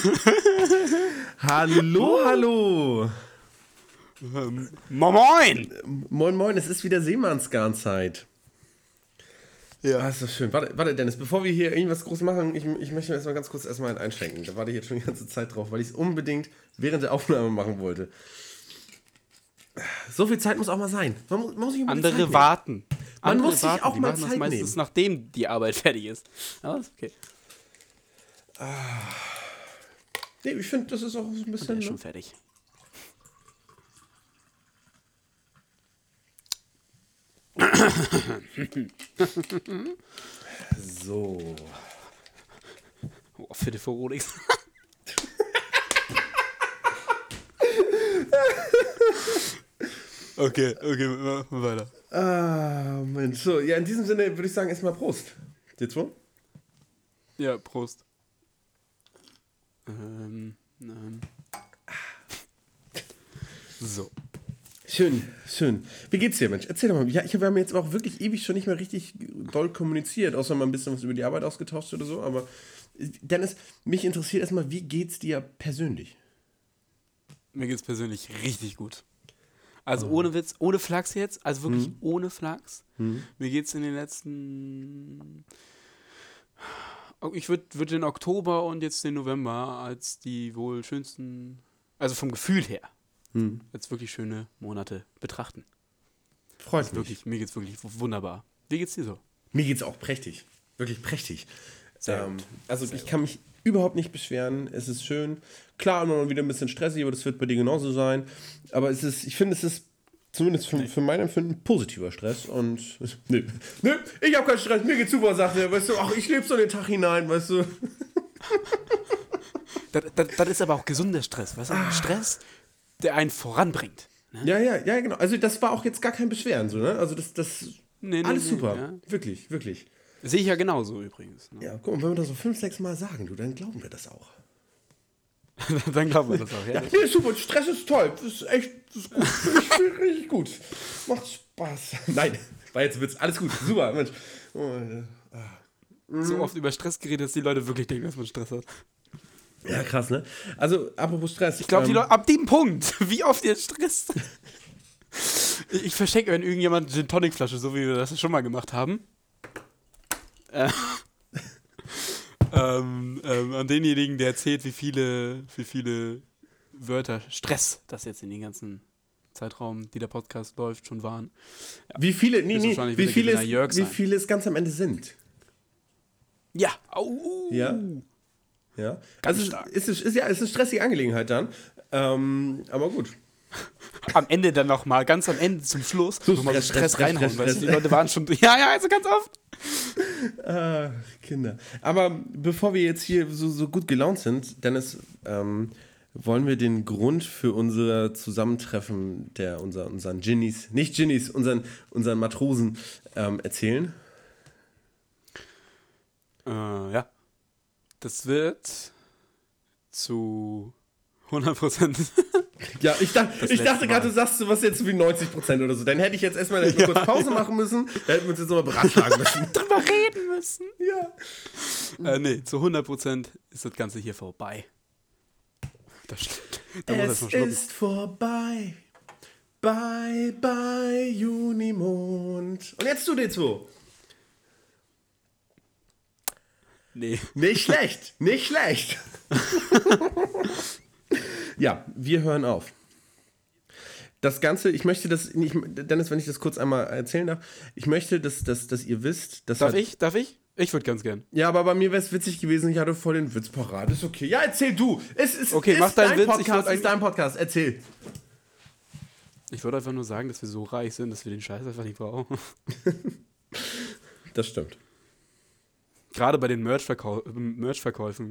hallo, hallo. Ähm, moin! Moin, moin, es ist wieder Seemannsgarnzeit. Ja. Ah, ist das schön. Warte, warte, Dennis, bevor wir hier irgendwas groß machen, ich, ich möchte erstmal ganz kurz erstmal einschränken. Da warte ich jetzt schon die ganze Zeit drauf, weil ich es unbedingt während der Aufnahme machen wollte. So viel Zeit muss auch mal sein. Man, man muss sich Andere warten. Man Andere muss sich warten. auch die mal Zeit das meistens, nehmen. nachdem die Arbeit fertig ist. Aber ist okay. Ah. Nee, ich finde, das ist auch so ein bisschen. Und der ist schon ne? fertig. so. Oh, für die Veronix. okay, okay, machen wir weiter. Ah, Mensch. So, ja, in diesem Sinne würde ich sagen, erstmal Prost. Dir zwei? Ja, Prost. Ähm, nein. So. Schön, schön. Wie geht's dir, Mensch? Erzähl doch mal. Ja, ich, wir haben jetzt auch wirklich ewig schon nicht mehr richtig doll kommuniziert, außer mal ein bisschen was über die Arbeit ausgetauscht oder so. Aber Dennis, mich interessiert erstmal, wie geht's dir persönlich? Mir geht's persönlich richtig gut. Also oh. ohne Witz, ohne Flachs jetzt, also wirklich hm. ohne Flachs. Hm. Mir geht's in den letzten ich würde würd den Oktober und jetzt den November als die wohl schönsten, also vom Gefühl her, hm. als wirklich schöne Monate betrachten. Freut mich. Wirklich, mir geht's wirklich wunderbar. Wie geht's dir so? Mir geht's auch prächtig. Wirklich prächtig. Ähm, also Sehr ich kann mich überhaupt nicht beschweren. Es ist schön. Klar, immer mal wieder ein bisschen stressig, aber das wird bei dir genauso sein. Aber es ist, ich finde, es ist zumindest für, nee. für mein Empfinden positiver Stress und nö, nö, ich habe keinen Stress, mir geht's super, sagt er, weißt du, ach, ich lebe so in den Tag hinein, weißt du. das, das, das, ist aber auch gesunder Stress, weißt du, ah. Stress, der einen voranbringt. Ne? Ja, ja, ja, genau. Also das war auch jetzt gar kein Beschweren, so, ne? Also das, das, nee, nee, alles nee, super, ja. wirklich, wirklich. Sehe ich ja genauso übrigens. Ne? Ja, guck mal, wenn wir das so fünf, sechs Mal sagen, du, dann glauben wir das auch. dann glauben wir das auch, ja. ja nee, super, Stress ist toll. Das ist echt das ist gut. richtig gut. Macht Spaß. Nein, war jetzt Witz. Alles gut, super, Mensch. Oh, ah. So oft über Stress geredet, dass die Leute wirklich denken, dass man Stress hat. Ja, krass, ne? Also, apropos Stress. Ich glaube, ähm, die Leute, ab dem Punkt, wie oft ihr Stress. ich, ich verschenke, wenn irgendjemand eine Tonicflasche, so wie wir das schon mal gemacht haben. Äh, ähm, ähm, an denjenigen, der erzählt, wie viele, wie viele Wörter Stress das jetzt in den ganzen Zeitraum, die der Podcast läuft, schon waren. Ja. Wie viele, nee, nee, wie viele, es, wie viele es ganz am Ende sind. Ja. Oh. Ja. Ja. Ganz also stark. Es ist, ist, ja, es ist eine stressige Angelegenheit dann. Ähm, aber gut. Am Ende dann nochmal, ganz am Ende zum Schluss, so nochmal so Stress, Stress reinhauen, weil die Leute waren schon. Ja, ja, also ganz oft. Ah, Kinder. Aber bevor wir jetzt hier so, so gut gelaunt sind, Dennis, ähm, wollen wir den Grund für unser Zusammentreffen der unser, unseren Ginnies, nicht Ginnies, unseren, unseren Matrosen ähm, erzählen? Äh, ja. Das wird zu 100 Prozent. ja, ich, dacht, ich dachte gerade, du sagst was jetzt wie 90 Prozent oder so. Dann hätte ich jetzt erstmal ja. kurz Pause machen müssen. Da hätten wir uns jetzt nochmal beratschlagen müssen. Drüber reden müssen. Ja. Äh, nee, zu 100 Prozent ist das Ganze hier vorbei. Das, da es ist vorbei. Bye, bye, Junimond. Und jetzt du, D2. Nee. Nicht schlecht, nicht schlecht. Ja, wir hören auf. Das Ganze, ich möchte das, ich, Dennis, wenn ich das kurz einmal erzählen darf, ich möchte, dass, dass, dass ihr wisst, dass. Darf halt, ich? Darf ich? Ich würde ganz gern. Ja, aber bei mir wäre es witzig gewesen, ich hatte voll den Witz parat. Ist okay. Ja, erzähl du. Es ist, okay, mach deinen dein Witz. Podcast, ist dein Podcast. Erzähl. Ich würde einfach nur sagen, dass wir so reich sind, dass wir den Scheiß einfach nicht brauchen. das stimmt. Gerade bei den Merch-Verkäufen, Merch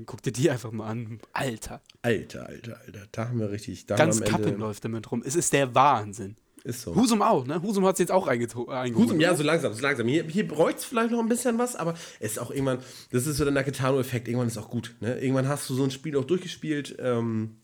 guck dir die einfach mal an. Alter. Alter, alter, alter. Da haben wir richtig. Da Ganz Kappin läuft damit rum. Es ist der Wahnsinn. Ist so. Husum auch, ne? Husum hat es jetzt auch eingeholt. Husum, ja, so langsam, so langsam. Hier, hier bräuchte es vielleicht noch ein bisschen was, aber es ist auch irgendwann, das ist so der Nakatano-Effekt, irgendwann ist auch gut. Ne? Irgendwann hast du so ein Spiel auch durchgespielt. Ähm,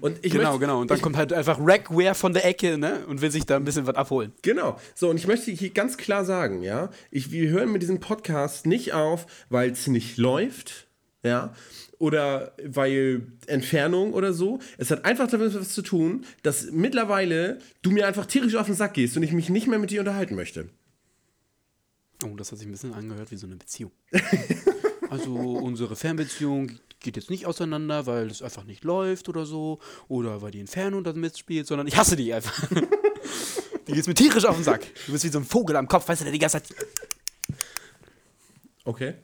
und ich genau, möchte, genau. Und dann ich, kommt halt einfach Rackware von der Ecke, ne? Und will sich da ein bisschen was abholen. Genau. So, und ich möchte hier ganz klar sagen, ja, ich, wir hören mit diesem Podcast nicht auf, weil es nicht läuft, ja, oder weil Entfernung oder so. Es hat einfach damit was zu tun, dass mittlerweile du mir einfach tierisch auf den Sack gehst und ich mich nicht mehr mit dir unterhalten möchte. Oh, das hat sich ein bisschen angehört wie so eine Beziehung. also unsere Fernbeziehung geht jetzt nicht auseinander, weil es einfach nicht läuft oder so. Oder weil die Entfernung da mitspielt, sondern ich hasse die einfach. die geht mir tierisch auf den Sack. Du bist wie so ein Vogel am Kopf, weißt du, der die ganze Zeit. Okay.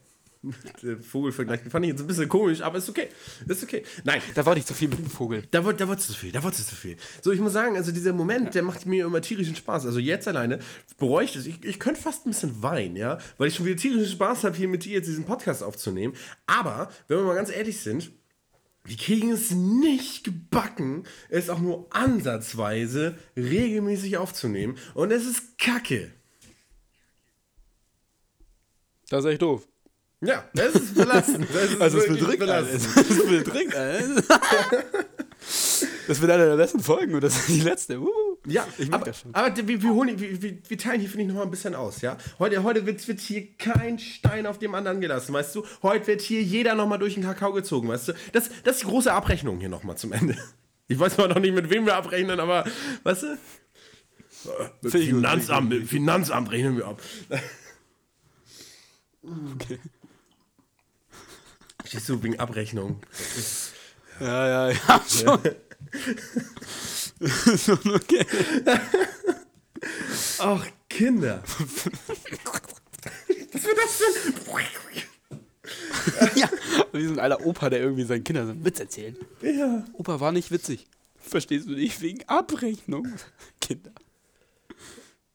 Der Vogelvergleich fand ich jetzt ein bisschen komisch, aber ist okay. Ist okay. Nein. Da wollte ich zu viel mit dem Vogel. Da, da wolltest du zu viel, da wolltest du zu viel. So, ich muss sagen, also dieser Moment, ja. der macht mir immer tierischen Spaß. Also jetzt alleine bräuchte es, ich, ich könnte fast ein bisschen weinen, ja, weil ich schon wieder tierischen Spaß habe, hier mit dir jetzt diesen Podcast aufzunehmen. Aber, wenn wir mal ganz ehrlich sind, wir kriegen es nicht gebacken, es auch nur ansatzweise regelmäßig aufzunehmen. Und es ist Kacke. Das ist echt doof. Ja, das ist belastend. Das ist also es bedrückt belastend. alles. Es bedrückt alles. Das wird eine der besten Folgen und das ist die letzte. Uh, ja, ich mag aber, das schon. Aber wir, wir, holen, wir, wir teilen hier, finde ich, noch mal ein bisschen aus, ja? Heute, heute wird, wird hier kein Stein auf dem anderen gelassen, weißt du? Heute wird hier jeder noch mal durch den Kakao gezogen, weißt du? Das, das ist die große Abrechnung hier noch mal zum Ende. Ich weiß mal noch nicht, mit wem wir abrechnen, aber, weißt du? Finanzamt, mit Finanzamt rechnen wir ab. Okay. Stehst du wegen Abrechnung? Ja, ja, ja, schon. schon okay. Ach, Kinder. Was wird das denn? ja, wie so ein alter Opa, der irgendwie seinen Kindern so einen Witz erzählt. Ja. Opa war nicht witzig. Verstehst du nicht? Wegen Abrechnung. Kinder.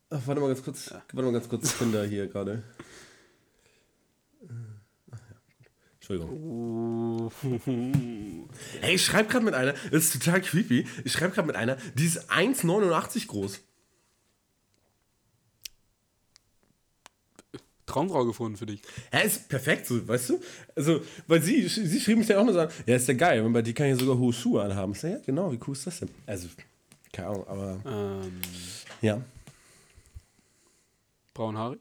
Ach, warte mal ganz kurz. Ja. Warte mal ganz kurz, Kinder hier gerade. Entschuldigung. Ey, ich schreibe gerade mit einer, das ist total creepy, ich schreibe gerade mit einer, die ist 1,89 groß. Traumfrau gefunden für dich. Ja, ist perfekt so, weißt du? Also, weil sie, sie schrieb mich dann auch nur so, ja, ist ja geil, weil bei dir kann ich ja sogar hohe Schuhe anhaben. Ich sag, ja, genau, wie cool ist das denn? Also, keine Ahnung, aber. Ähm, ja. Braunhaarig?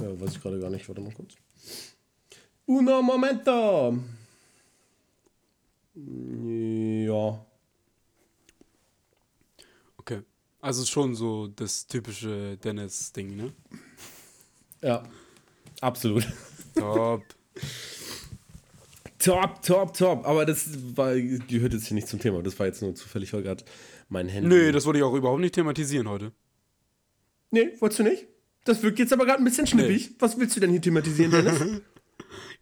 Ja, weiß ich gerade gar nicht, warte mal kurz. Uno momento. Ja. Okay. Also schon so das typische Dennis-Ding, ne? Ja. Absolut. Top. top, top, top. Aber das war, gehört jetzt hier nicht zum Thema. Das war jetzt nur zufällig heute gerade mein Handy. Nee, das wollte ich auch überhaupt nicht thematisieren heute. Nee, wolltest du nicht? Das wirkt jetzt aber gerade ein bisschen schnippig. Nee. Was willst du denn hier thematisieren, Dennis?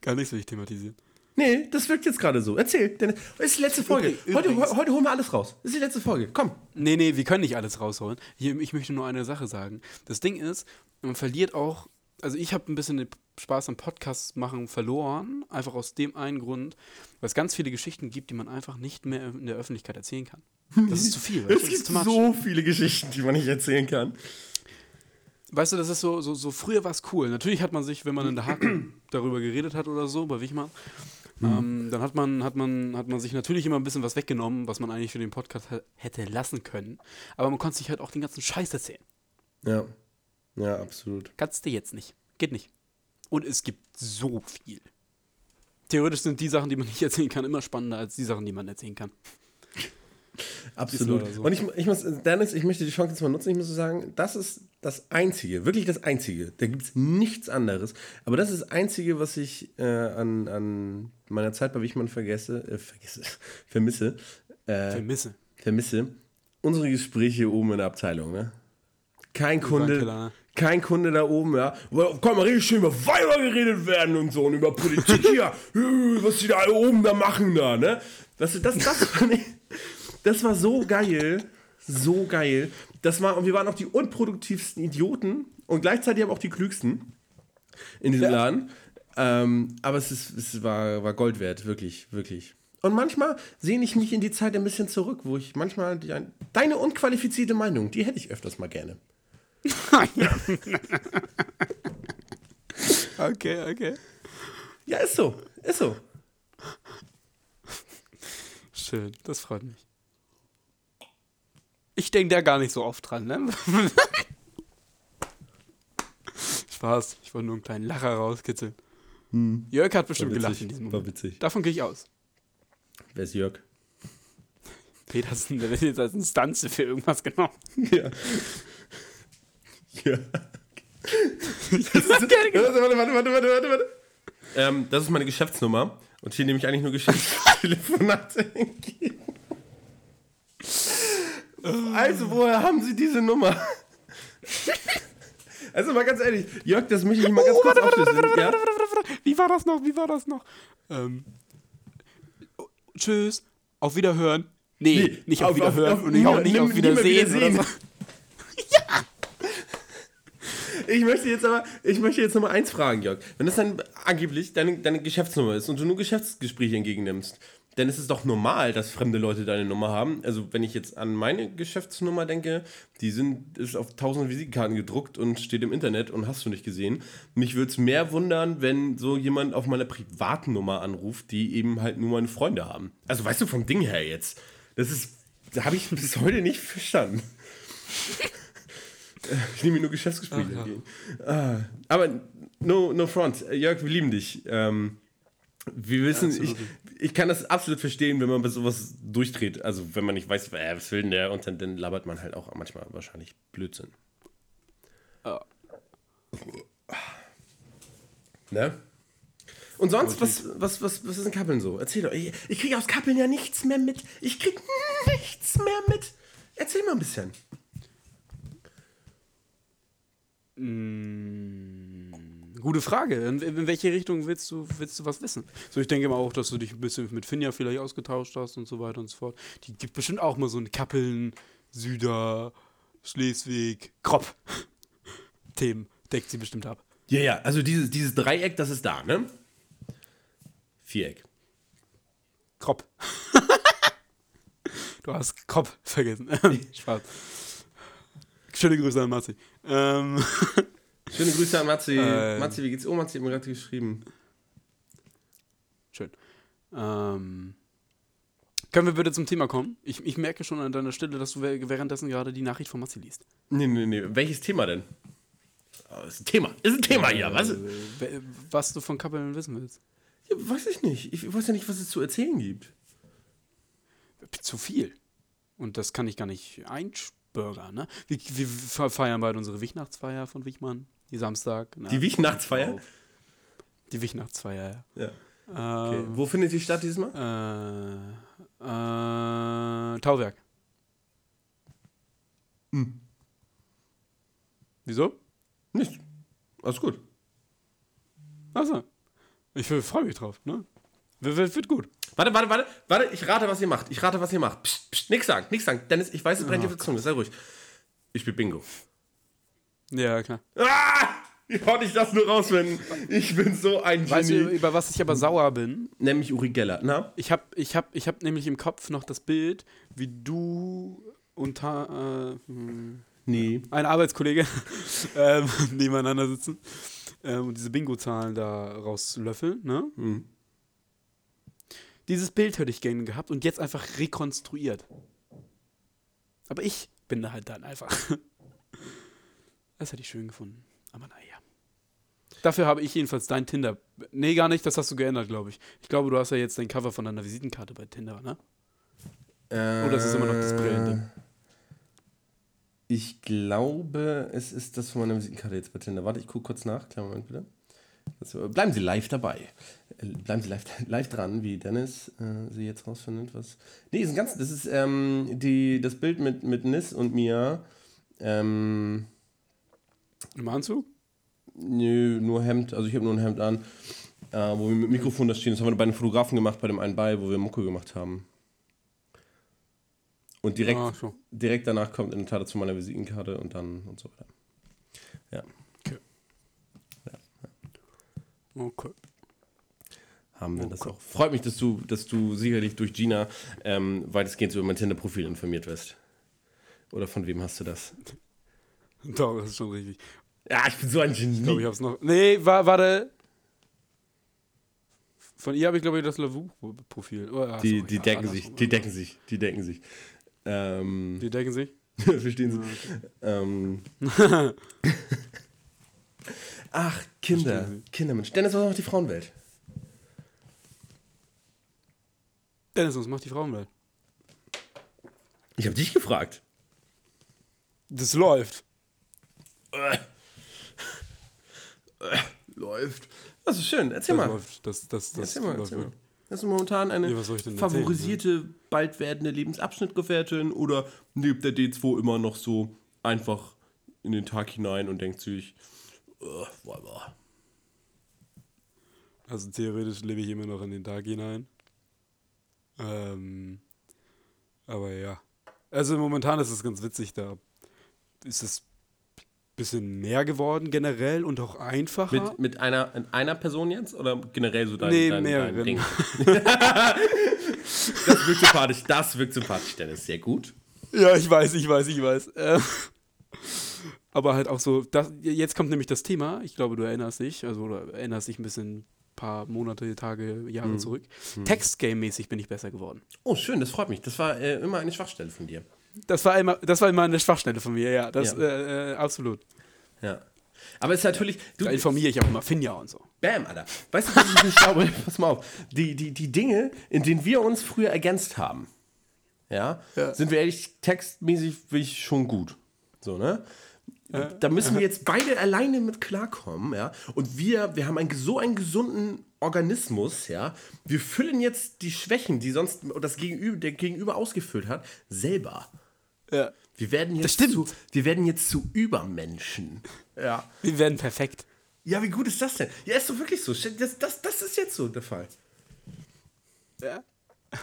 Gar nichts will ich thematisieren. Nee, das wirkt jetzt gerade so. Erzähl. Denn das ist die letzte Folge. Heute, heute holen wir alles raus. Das ist die letzte Folge. Komm. Nee, nee, wir können nicht alles rausholen. Hier, ich möchte nur eine Sache sagen. Das Ding ist, man verliert auch. Also, ich habe ein bisschen den Spaß am Podcast machen verloren. Einfach aus dem einen Grund, weil es ganz viele Geschichten gibt, die man einfach nicht mehr in der Öffentlichkeit erzählen kann. Das ist zu viel. es gibt so viele Geschichten, die man nicht erzählen kann weißt du, das ist so, so, so früher war es cool. Natürlich hat man sich, wenn man in der Hake darüber geredet hat oder so, bei Wichmann, mhm. ähm, dann hat man, hat, man, hat man sich natürlich immer ein bisschen was weggenommen, was man eigentlich für den Podcast hätte lassen können. Aber man konnte sich halt auch den ganzen Scheiß erzählen. Ja. Ja, absolut. Kannst du jetzt nicht. Geht nicht. Und es gibt so viel. Theoretisch sind die Sachen, die man nicht erzählen kann, immer spannender als die Sachen, die man erzählen kann. Absolut. So. Und ich, ich muss, Dennis, ich möchte die Chance jetzt mal nutzen. Ich muss sagen, das ist das Einzige, wirklich das Einzige. Da gibt es nichts anderes. Aber das ist das Einzige, was ich äh, an, an meiner Zeit bei Wichmann vergesse, äh, vergesse, vermisse. Äh, vermisse. Vermisse. Unsere Gespräche oben in der Abteilung, ne? Kein Kunde, ne? kein Kunde da oben, ja. Komm, mal richtig schön über Weiber geredet werden und so und über Politik hier, was die da oben da machen da, ne? Das, das, das fand ich, das war so geil. So geil. Das war, und wir waren auch die unproduktivsten Idioten und gleichzeitig aber auch die klügsten in diesem ja. Laden. Ähm, aber es, ist, es war, war Gold wert, wirklich, wirklich. Und manchmal sehne ich mich in die Zeit ein bisschen zurück, wo ich manchmal die, deine unqualifizierte Meinung, die hätte ich öfters mal gerne. okay, okay. Ja, ist so, ist so. Schön, das freut mich. Ich denke da gar nicht so oft dran, ne? Spaß, ich wollte nur einen kleinen Lacher rauskitzeln. Hm. Jörg hat bestimmt gelacht in diesem Moment. War witzig. Davon gehe ich aus. Wer ist Jörg? Petersen, der wird jetzt als Instanze für irgendwas genommen. Ja. Das ist, warte, warte, warte, warte, warte, warte. Ähm, das ist meine Geschäftsnummer. Und hier nehme ich eigentlich nur Geschäftstelefonate entgegen. Also, woher haben Sie diese Nummer? Also mal ganz ehrlich, Jörg, das möchte ich mal ganz oh, kurz warte, warte, warte, ja? Wie war das noch? Wie war das noch? Ähm, oh, tschüss, auf Wiederhören. Nee, nee nicht auf, auf Wiederhören auf, auf, und nicht, auch nicht nimm, auf Wiedersehen. Wiedersehen. So. ja! Ich möchte jetzt aber, ich möchte jetzt nochmal eins fragen, Jörg. Wenn das dann angeblich deine, deine Geschäftsnummer ist und du nur Geschäftsgespräche entgegennimmst, dann ist es doch normal, dass fremde Leute deine Nummer haben. Also wenn ich jetzt an meine Geschäftsnummer denke, die sind, ist auf tausend Visitenkarten gedruckt und steht im Internet und hast du nicht gesehen. Mich würde es mehr wundern, wenn so jemand auf meiner privaten Nummer anruft, die eben halt nur meine Freunde haben. Also weißt du vom Ding her jetzt. Das ist, da habe ich bis heute nicht verstanden. ich nehme nur Geschäftsgespräche entgegen. Ah, aber no, no front. Jörg, wir lieben dich. Ähm, wir wissen, ja, ich, ich kann das absolut verstehen, wenn man bei sowas durchdreht. Also, wenn man nicht weiß, äh, was will denn der, und dann, dann labert man halt auch manchmal wahrscheinlich Blödsinn. Oh. Ne? Und sonst, was, was, was, was ist in Kappeln so? Erzähl doch. Ich, ich kriege aus Kappeln ja nichts mehr mit. Ich kriege nichts mehr mit. Erzähl mal ein bisschen. Mm, gute Frage. In, in, welche Richtung willst du, willst du was wissen? So, ich denke mal auch, dass du dich ein bisschen mit Finja vielleicht ausgetauscht hast und so weiter und so fort. Die gibt bestimmt auch mal so ein Kappeln, Süder, Schleswig, Kropp. Themen deckt sie bestimmt ab. Ja, ja, also dieses, dieses Dreieck, das ist da, ne? Viereck. Kropp. du hast Kropp vergessen. Spaß. Schöne Grüße an Matzi. Ähm. Schöne Grüße an Matzi. Äh, Matzi, wie geht's? Oh, Matzi hat mir gerade geschrieben. Schön. Ähm. Können wir bitte zum Thema kommen? Ich, ich merke schon an deiner Stelle, dass du währenddessen gerade die Nachricht von Matzi liest. Nee, nee, nee. Welches Thema denn? Oh, ist ein Thema. Ist ein Thema hier. Was? Äh, was du von Kappeln wissen willst. Ja, weiß ich nicht. Ich weiß ja nicht, was es zu erzählen gibt. Zu viel. Und das kann ich gar nicht. Burger, ne? Wir, wir feiern bald unsere Wichtnachtsfeier von Wichmann, die Samstag. Ne? Die Wichtnachtsfeier? Die Wichtnachtsfeier, ja. ja. Okay. Ähm, Wo findet die statt diesmal? Äh, äh, Tauwerk. Hm. Wieso? Nicht. Alles gut. Achso. Ich freue mich drauf, ne? Wird, wird gut. Warte, warte, warte, warte, ich rate, was ihr macht. Ich rate, was ihr macht. Psst, psst, nix sagen, nix sagen. Dennis, ich weiß, es brennt dir oh, auf der Zunge, sei ruhig. Ich spiele Bingo. Ja, klar. Ah! Wie konnte ich das nur rausfinden? Ich bin so ein Genie. Weißt du, über was ich aber sauer bin? Nämlich Uri Geller. Na? Ich habe ich hab, ich hab nämlich im Kopf noch das Bild, wie du unter äh, hm, nee. ein Arbeitskollege ähm, nebeneinander sitzen ähm, und diese Bingo-Zahlen da rauslöffeln, ne? Mhm. Dieses Bild hätte ich gerne gehabt und jetzt einfach rekonstruiert. Aber ich bin da halt dann einfach. Das hätte ich schön gefunden. Aber naja. Dafür habe ich jedenfalls dein Tinder. Nee, gar nicht, das hast du geändert, glaube ich. Ich glaube, du hast ja jetzt dein Cover von deiner Visitenkarte bei Tinder, ne? Äh, Oder ist es immer noch das Brillending? Ich glaube, es ist das von meiner Visitenkarte jetzt bei Tinder. Warte, ich gucke kurz nach. Kleinen Moment bitte. Also, bleiben Sie live dabei. Äh, bleiben Sie live, live dran, wie Dennis äh, sie jetzt rausfindet. Was. Nee, ist ein ganz, das ist ähm, die, das Bild mit, mit Nis und mir. Ähm, Im Anzug? Nö, nur Hemd. Also ich habe nur ein Hemd an, äh, wo wir mit Mikrofon da stehen. Das haben wir bei den Fotografen gemacht, bei dem einen bei, wo wir Mucke gemacht haben. Und direkt, ah, so. direkt danach kommt in der Tat zu meiner Visitenkarte und dann und so weiter. Ja. Okay. Haben wir okay. das auch. Freut mich, dass du, dass du sicherlich durch Gina ähm, weitestgehend über mein Tinder-Profil informiert wirst. Oder von wem hast du das? Doch, das ist schon richtig. Ja, ich bin so ein Genie. Ich glaube, ich hab's noch. Nee, war, warte. Von ihr habe ich, glaube ich, das Lavu-Profil. Oh, ja, die, die ja, decken sich, die decken sich, die decken sich. Ähm, die decken sich? Verstehen Sie? Okay. Ähm, Ach, Kinder. Kindermensch. Dennis, was macht die Frauenwelt? Dennis, was macht die Frauenwelt? Ich habe dich gefragt. Das läuft. Läuft. Das ist schön. Erzähl Das mal. läuft. Das, das, das Erzähl mal, läuft erzähl mal. Hast du momentan eine Ja, favorisierte, bald werdende Lebensabschnittgefährtin oder lebt der D2 immer noch so einfach in den Tag hinein und denkt sich, äh, whatever. Also theoretisch lebe ich immer noch in den Tag hinein. Ähm, aber ja. Also momentan ist es ganz witzig, da ist es bisschen mehr geworden generell und auch einfacher. Mit, mit einer, in einer Person jetzt oder generell so dein, Nee, dein, dein mehreren. Ding? das wirkt sympathisch, das wirkt sympathisch, Dennis. Sehr gut. Ja, ich weiß, ich weiß, ich weiß. Ähm, aber halt auch so, das, jetzt kommt nämlich das Thema, ich glaube, du erinnerst dich, also oder erinnerst dich ein bisschen, paar Monate, Tage, Jahre zurück. Textgame-mäßig bin ich besser geworden. Oh, schön, das freut mich. Das war äh, immer eine Schwachstelle von dir. Das war immer, das war immer eine Schwachstelle von mir, ja. Das, Ja. Äh, äh, absolut. Ja. Aber es ist natürlich, du, Da informiere ich auch immer Finja und so. Bam, Alter. Weißt du, was ich nicht glaube? Pass mal auf. Die, die, die Dinge, in denen wir uns früher ergänzt haben, ja, Ja. sind wir ehrlich textmäßig wirklich schon gut. So, ne? Da müssen wir jetzt beide alleine mit klarkommen, ja. Und wir, wir haben einen, so einen gesunden Organismus, ja. Wir füllen jetzt die Schwächen, die sonst das Gegenüber, der Gegenüber ausgefüllt hat, selber. Ja. Wir werden jetzt, stimmt. zu, wir werden jetzt zu Übermenschen. Ja. Wir werden perfekt. Ja, wie gut ist das denn? Ja, ist doch wirklich so. Das, das, das ist jetzt so der Fall. Ja.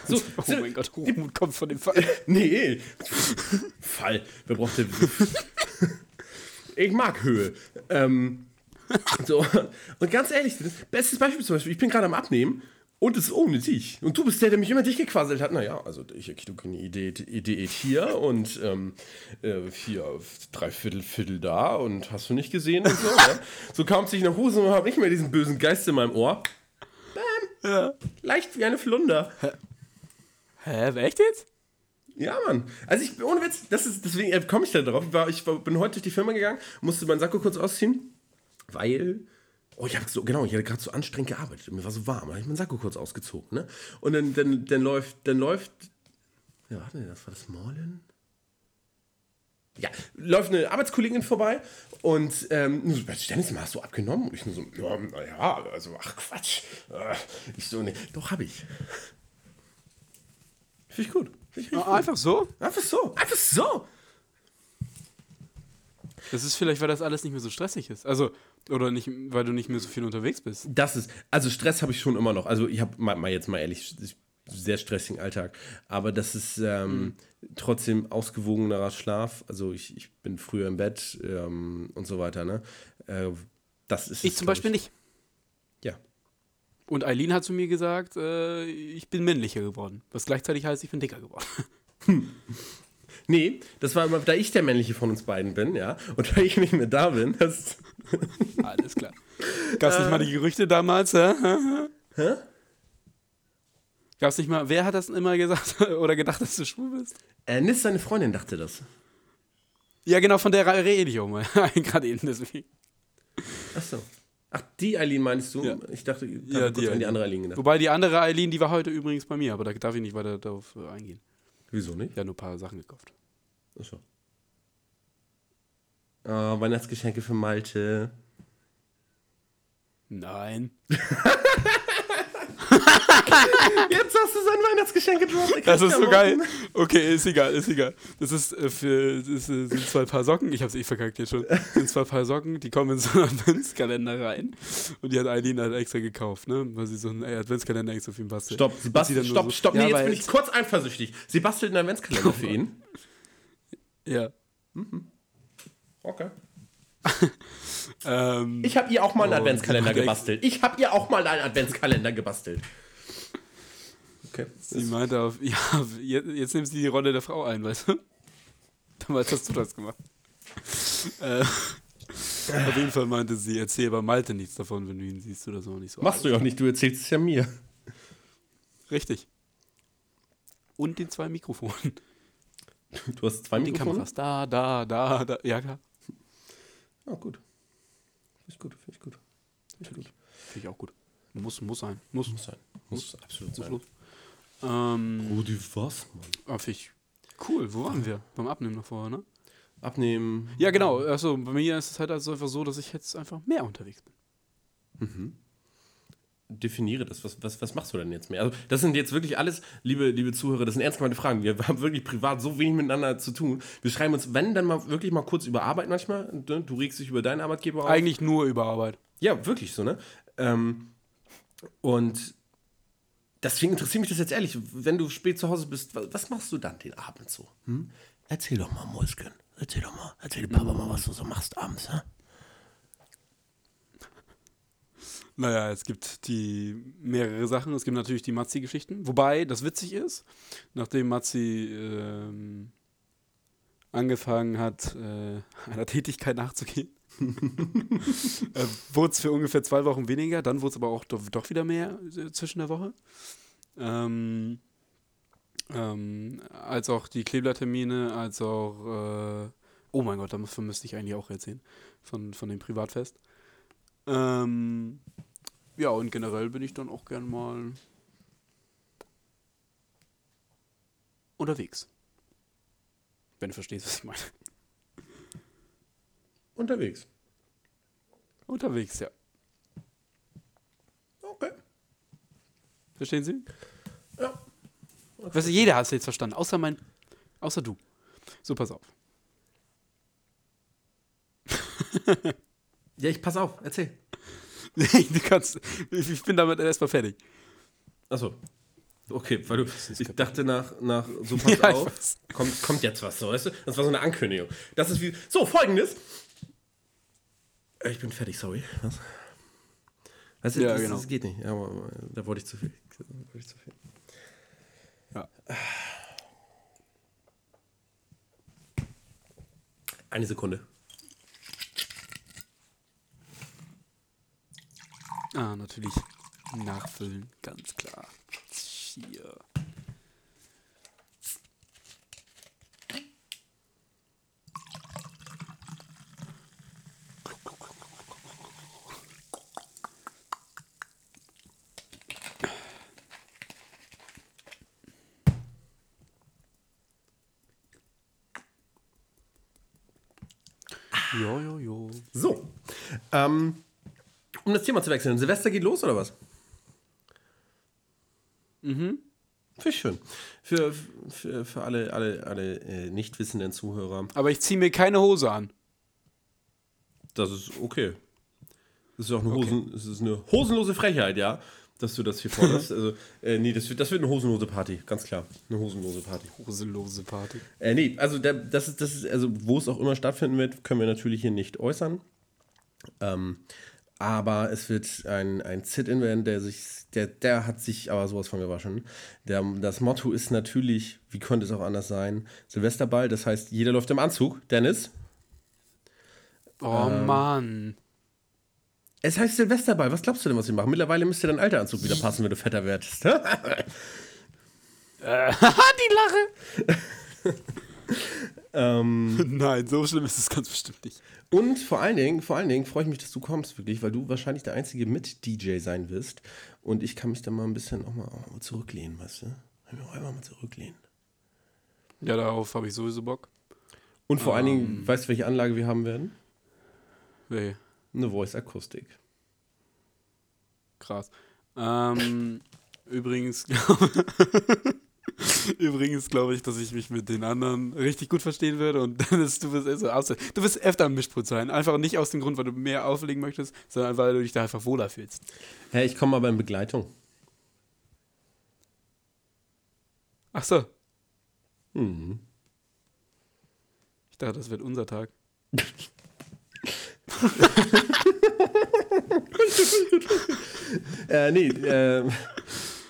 So, Oh so- mein Gott, Hochmut kommt von dem Fall. Nee. Fall. Wer braucht denn. ich mag Höhe. Ähm, so. Und ganz ehrlich, das bestes Beispiel zum Beispiel, ich bin gerade am Abnehmen und es ist ohne dich. Und du bist der, der mich immer dich gequasselt hat. Naja, also ich kriege eine Idee, Idee hier und ähm, äh, hier drei Viertel, Viertel da und hast du nicht gesehen und so. ne? So kam sich nach Hause und habe nicht mehr diesen bösen Geist in meinem Ohr. Bam. Ja. Leicht wie eine Flunder. Hä, echt jetzt? Ja, Mann. Also ich, ohne Witz, das ist, deswegen äh, komme ich da drauf. Ich, war, ich war, bin heute durch die Firma gegangen, musste meinen Sakko kurz ausziehen, weil, oh, ich habe so, genau, ich hatte gerade so anstrengend gearbeitet, mir war so warm, da habe ich meinen Sakko kurz ausgezogen, ne? Und dann, dann, dann läuft, dann läuft, ja, warte, das war das Morlen? Ja, läuft eine Arbeitskollegin vorbei und ähm, Dennis, mal hast du abgenommen? Und ich nur so, ja, naja, also, ach Quatsch. Äh, Ich so, nee, doch, habe ich. Finde ich gut. Find ich richtig gut. Einfach so? Einfach so, einfach so. Das ist vielleicht, weil das alles nicht mehr so stressig ist. Also, oder nicht, weil du nicht mehr so viel unterwegs bist. Das ist, also Stress habe ich schon immer noch. Also ich habe mal, mal jetzt mal ehrlich, ich- sehr stressigen Alltag. Aber das ist ähm, trotzdem ausgewogenerer Schlaf. Also ich, ich bin früher im Bett ähm, und so weiter. Ne? Äh, das ist Ich es, zum Beispiel nicht. Ja. Und Eileen hat zu mir gesagt, äh, ich bin männlicher geworden. Was gleichzeitig heißt, ich bin dicker geworden. Nee, das war immer, da ich der männliche von uns beiden bin, ja. Und da ich nicht mehr da bin, das. Alles klar. Gab es nicht mal die Gerüchte damals? Hä? Hä? Gab es nicht mal, wer hat das immer gesagt oder gedacht, dass du schwul bist? Äh, Nis, seine Freundin, dachte das. Ja, genau, von der rede ich auch mal. Gerade eben deswegen. Ach so. Ach, die Eileen meinst du? Ja. Ich dachte, ich Ja, die an die Eileen. andere Eileen gedacht. Wobei die andere Eileen, die war heute übrigens bei mir, aber da darf ich nicht weiter darauf äh, eingehen. Wieso nicht? Ja, nur ein paar Sachen gekauft. Achso. Oh, Weihnachtsgeschenke für Malte. Nein. Jetzt hast du sein Weihnachtsgeschenk gedroppt. Das ist so geil. Okay, ist egal, ist egal. Das ist äh, für das äh, sind zwei Paar Socken. Ich hab's eh verkackt jetzt schon. Das sind zwei Paar Socken, die kommen in so einen Adventskalender rein. Und die hat Eileen halt extra gekauft, ne? Weil sie so einen äh, Adventskalender extra für ihn bastelt. Stopp, sie bastelt, stopp, so- stopp. Ja, nee, jetzt bin ich kurz eifersüchtig. Sie bastelt einen Adventskalender für ihn. Ja. Okay. Ähm, Ich habe ihr auch mal einen Oh, Adventskalender gebastelt. Ich habe ihr auch mal einen Adventskalender gebastelt. Okay. sie meinte auf, ja, jetzt, jetzt nimmst du die Rolle der Frau ein, weißt du? Damals hast du das gemacht. äh, auf jeden Fall meinte sie, erzähl bei Malte nichts davon, wenn du ihn siehst oder so. Nicht so Machst du ja auch nicht, du erzählst es ja mir. Richtig. Und den zwei Mikrofonen. Du hast zwei Die Mikrofone? Kameras. Da, da, da, da. Ja, klar. Oh, gut. Finde ich gut, finde ich gut. Finde ich, gut. Find ich auch gut. Muss, muss sein. Muss, muss sein. Muss, muss absolut sein. Muss ähm, Rudi, was, Mann? Ah, finde ich cool. Wo waren wir? Beim Abnehmen noch vorher, ne? Abnehmen. Ja, genau. Also bei mir ist es halt also einfach so, dass ich jetzt einfach mehr unterwegs bin. Mhm. Definiere das. Was, was, was machst du denn jetzt mehr? Also, das sind jetzt wirklich alles, liebe, liebe Zuhörer, das sind ernst gemeinte Fragen. Wir haben wirklich privat so wenig miteinander zu tun. Wir schreiben uns, wenn, dann mal wirklich mal kurz über Arbeit manchmal. Ne? Du regst dich über deinen Arbeitgeber auf. Eigentlich nur über Arbeit. Ja, wirklich so, ne? Ähm, und deswegen interessiert mich das jetzt ehrlich. Wenn du spät zu Hause bist, was, machst du dann den Abend so? Hm? Erzähl doch mal, Mäuschen. Erzähl doch mal. Erzähl Papa mal, was du so machst abends, hä? Naja, es gibt die mehrere Sachen. Es gibt natürlich die Mazzi-Geschichten. Wobei das witzig ist, nachdem Mazzi ähm, angefangen hat, äh, einer Tätigkeit nachzugehen, äh, wurde es für ungefähr zwei Wochen weniger. Dann wurde es aber auch doch, doch, wieder mehr äh, zwischen der Woche. Ähm, ähm, als auch die Kleblertermine, als auch, äh, oh mein Gott, davon müsste ich eigentlich auch erzählen, von, von dem Privatfest. Ähm, ja, und generell bin ich dann auch gern mal unterwegs. Wenn du verstehst, was ich meine. Unterwegs. Unterwegs, ja. Okay. Verstehen Sie? Ja. Okay. Weißt du, jeder hat es jetzt verstanden, außer mein, außer du. So, pass auf. ja, ich pass auf, erzähl. du kannst, ich bin damit erstmal fertig. Achso. Okay, weil du, ich dachte nach, nach so pass ja, auf, kommt, kommt jetzt was, so, weißt du? Das war so eine Ankündigung. Das ist wie, so, folgendes. Ich bin fertig, sorry. Was? Weißt du, ja, das, genau. das geht nicht. Aber da wollte ich zu viel. Da wollte ich zu viel. Ja. Eine Sekunde. Ah, natürlich. Nachfüllen, ganz klar. Hier. Jo, jo, jo. So. Ähm, um das Thema zu wechseln. Silvester geht los oder was? Mhm. Für schön. Für, für, für alle, alle, alle äh, nicht wissenden Zuhörer. Aber ich ziehe mir keine Hose an. Das ist okay. Das ist auch eine, Hosen, okay. das ist eine hosenlose Frechheit, ja, dass du das hier forderst. also, äh, nee, das wird, das wird eine hosenlose Party, ganz klar. Eine hosenlose Party. Hosenlose Party. Äh, nee, also der, das ist, das ist, also wo es auch immer stattfinden wird, können wir natürlich hier nicht äußern. Ähm, aber es wird ein, ein Sit-In werden, der sich, der, der hat sich aber sowas von gewaschen. Der, das Motto ist natürlich, wie könnte es auch anders sein, Silvesterball, das heißt, jeder läuft im Anzug. Dennis? Oh ähm, Mann. Es heißt Silvesterball, was glaubst du denn, was wir machen? Mittlerweile müsste dein alter Anzug wieder passen, wenn du fetter werdest. äh, die Lache! ähm, Nein, so schlimm ist es ganz bestimmt nicht. Und vor allen Dingen, vor allen Dingen freue ich mich, dass du kommst, wirklich, weil du wahrscheinlich der einzige Mit-DJ sein wirst. Und ich kann mich da mal ein bisschen auch mal, auch mal zurücklehnen, weißt du? Ich auch einfach mal zurücklehnen. Ja, darauf habe ich sowieso Bock. Und vor um, allen Dingen, ähm. weißt du, welche Anlage wir haben werden? Nee. Eine Voice-Akustik. Krass. Ähm, übrigens, Übrigens glaube ich, dass ich mich mit den anderen richtig gut verstehen würde und Dennis, du wirst also aus, du wirst öfter am Mischpult sein. Einfach nicht aus dem Grund, weil du mehr auflegen möchtest, sondern weil du dich da einfach wohler fühlst. Hä, hey, ich komme aber in Begleitung. Ach so. Mhm. Ich dachte, das wird unser Tag. äh, nee, äh,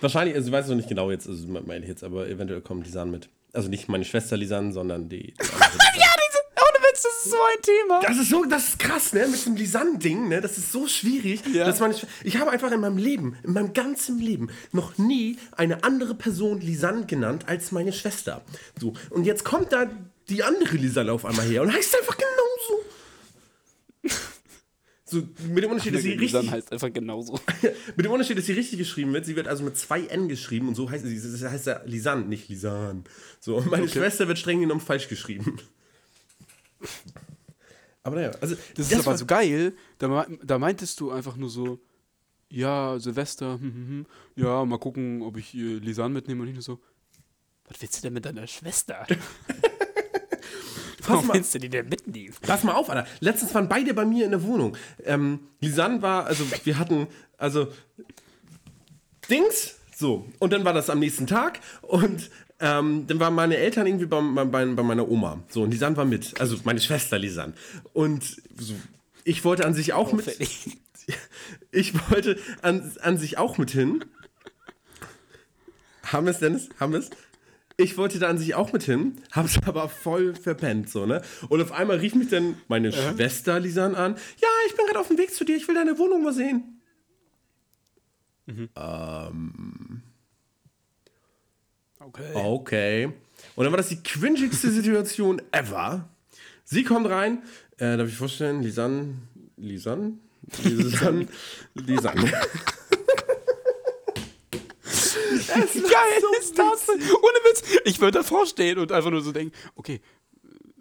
Wahrscheinlich, also ich weiß noch nicht genau jetzt, also meine ich jetzt, aber eventuell kommt Lisanne mit. Also nicht meine Schwester Lisanne, sondern die. die ja, diese, ohne Witz, das ist so ein Thema. Das ist so, das ist krass, ne? Mit dem Lisanne-Ding, ne? Das ist so schwierig. Ja. Dass meine, ich habe einfach in meinem Leben, in meinem ganzen Leben, noch nie eine andere Person Lisanne genannt als meine Schwester. So. Und jetzt kommt da die andere Lisanne auf einmal her und heißt einfach genauso. So, mit dem Unterschied, dass sie richtig. Heißt einfach genauso. mit dem Unterschied, dass sie richtig geschrieben wird. Sie wird also mit zwei N geschrieben und so heißt sie. Das heißt ja Lisanne, nicht Lisanne. So, und meine okay. Schwester wird streng genommen falsch geschrieben. Aber naja, also. Das, das ist aber so geil. Da, da meintest du einfach nur so, ja, Silvester, hm, hm, hm, ja, mal gucken, ob ich äh, Lisanne mitnehme und ich nur so, was willst du denn mit deiner Schwester? Warum willst du die denn mitnehmen? Pass mal auf, Alter. Letztens waren beide bei mir in der Wohnung. Ähm, Lisanne war, also wir hatten, also Dings, so. Und dann war das am nächsten Tag und ähm, dann waren meine Eltern irgendwie bei, bei, bei, meiner Oma. So, und Lisanne war mit. Also meine Schwester Lisanne. Und so, ich wollte an sich auch mit. Ich wollte an, an sich auch mit hin. Haben wir es, Dennis? Haben wir es? Ich wollte da an sich auch mit hin, hab's aber voll verpennt, so, ne? Und auf einmal rief mich dann meine äh? Schwester Lisan an. Ja, ich bin gerade auf dem Weg zu dir, ich will deine Wohnung mal sehen. Mhm. Ähm. Okay. Okay. Und dann war das die cringigste Situation ever. Sie kommt rein, äh, darf ich vorstellen, Lisan, Lisan? Lisan, Lisan. Wie geil so ist das? Ohne Witz. Ich würde davor stehen und einfach nur so denken, okay,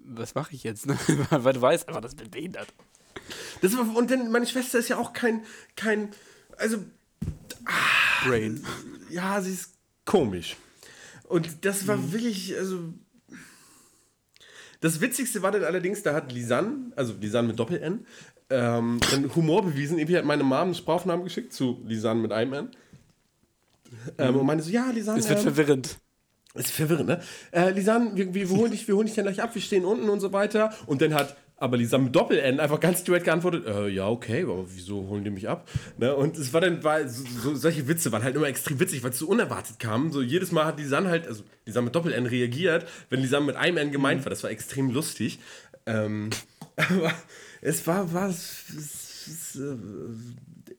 was mache ich jetzt? Weil du weißt einfach, das bin behindert. Das und denn meine Schwester ist ja auch kein, kein, also, ah, Brain. Ja, sie ist komisch. Und das war mhm. wirklich, also, das Witzigste war dann allerdings, da hat Lisanne, also Lisanne mit Doppel-N, ähm, Humor bewiesen. Irgendwie hat meine Mom einen Sprachaufnahmen geschickt zu Lisanne mit einem N. Ähm, und meine so, ja, Lisanne. Es wird ähm, verwirrend. Ist verwirrend, ne? Äh, Lisanne, wir, wir, holen dich, wir holen dich dann gleich ab, wir stehen unten und so weiter. Und dann hat aber Lisanne mit Doppel-N einfach ganz direkt geantwortet, äh, ja, okay, aber wieso holen die mich ab? Ne? Und es war dann, war, so, so, solche Witze waren halt immer extrem witzig, weil es so unerwartet kam. So jedes Mal hat Lisanne halt, also Lisanne mit Doppel-N reagiert, wenn Lisanne mit einem N gemeint mhm. war. Das war extrem lustig. Ähm, aber es war was.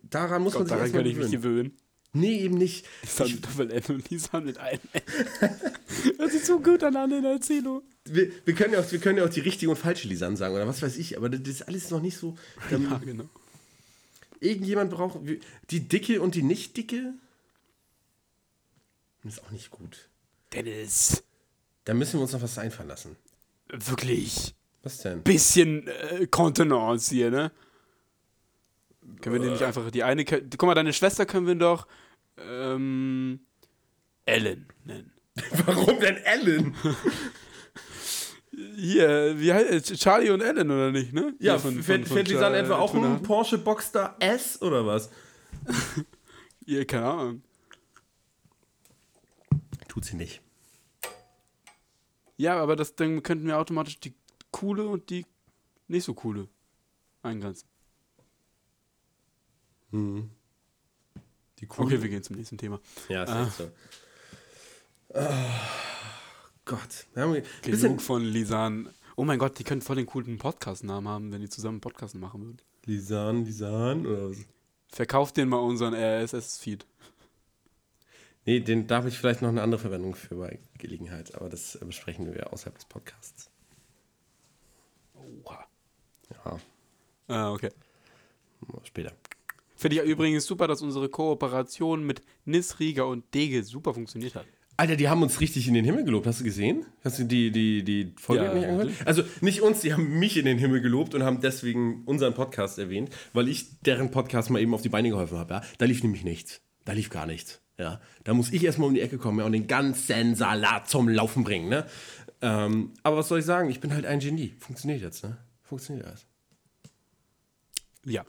Daran muss Gott, man sich daran kann ich mich gewöhnen. Nee, eben nicht. Nissan mit Doppel-N und Nissan mit einem N. Hört sich so gut an in der Erzählung. Wir, wir, können ja auch, wir können ja auch die richtige und falsche Lisanne sagen oder was weiß ich, aber das ist alles noch nicht so. Ähm, ja, genau. Irgendjemand braucht. Die dicke und die nicht dicke? Das ist auch nicht gut. Dennis. Da müssen wir uns noch was einfallen lassen. Wirklich. Was denn? Bisschen äh, Kontenance hier, ne? Können wir die nicht einfach die eine. Guck mal, deine Schwester können wir doch ähm, Ellen nennen. Warum denn Ellen? Hier, wie heißt Charlie und Ellen oder nicht, ne? Ja, von, fährt, fährt die dann etwa auch ein Porsche Boxster S oder was? ja, keine Ahnung. Tut sie nicht. Ja, aber das dann könnten wir automatisch die coole und die nicht so coole eingrenzen. Mhm. okay, wir gehen zum nächsten Thema. Ja, ist ah. so. Oh, Gott. Wir haben Genug von Lisan. Oh mein Gott, die könnten voll den coolen Podcast-Namen haben, wenn die zusammen einen Podcast machen würden. Lisan, Lisan oder was? Verkauft den mal unseren RSS-Feed. Nee, den darf ich vielleicht noch eine andere Verwendung für bei Gelegenheit, aber das besprechen wir außerhalb des Podcasts. Oha. Ja. Ah, okay. Später. Finde ich übrigens super, dass unsere Kooperation mit Nis, Riga und Dege super funktioniert hat. Alter, die haben uns richtig in den Himmel gelobt. Hast du gesehen? Hast du die, die, die Folge ja, nicht angehört? Also nicht uns, die haben mich in den Himmel gelobt und haben deswegen unseren Podcast erwähnt, weil ich deren Podcast mal eben auf die Beine geholfen habe. Ja? Da lief nämlich nichts. Da lief gar nichts. Ja? Da muss ich erstmal um die Ecke kommen ja, und den ganzen Salat zum Laufen bringen. Ne? Ähm, aber was soll ich sagen? Ich bin halt ein Genie. Funktioniert jetzt, ne? Funktioniert alles. Ja,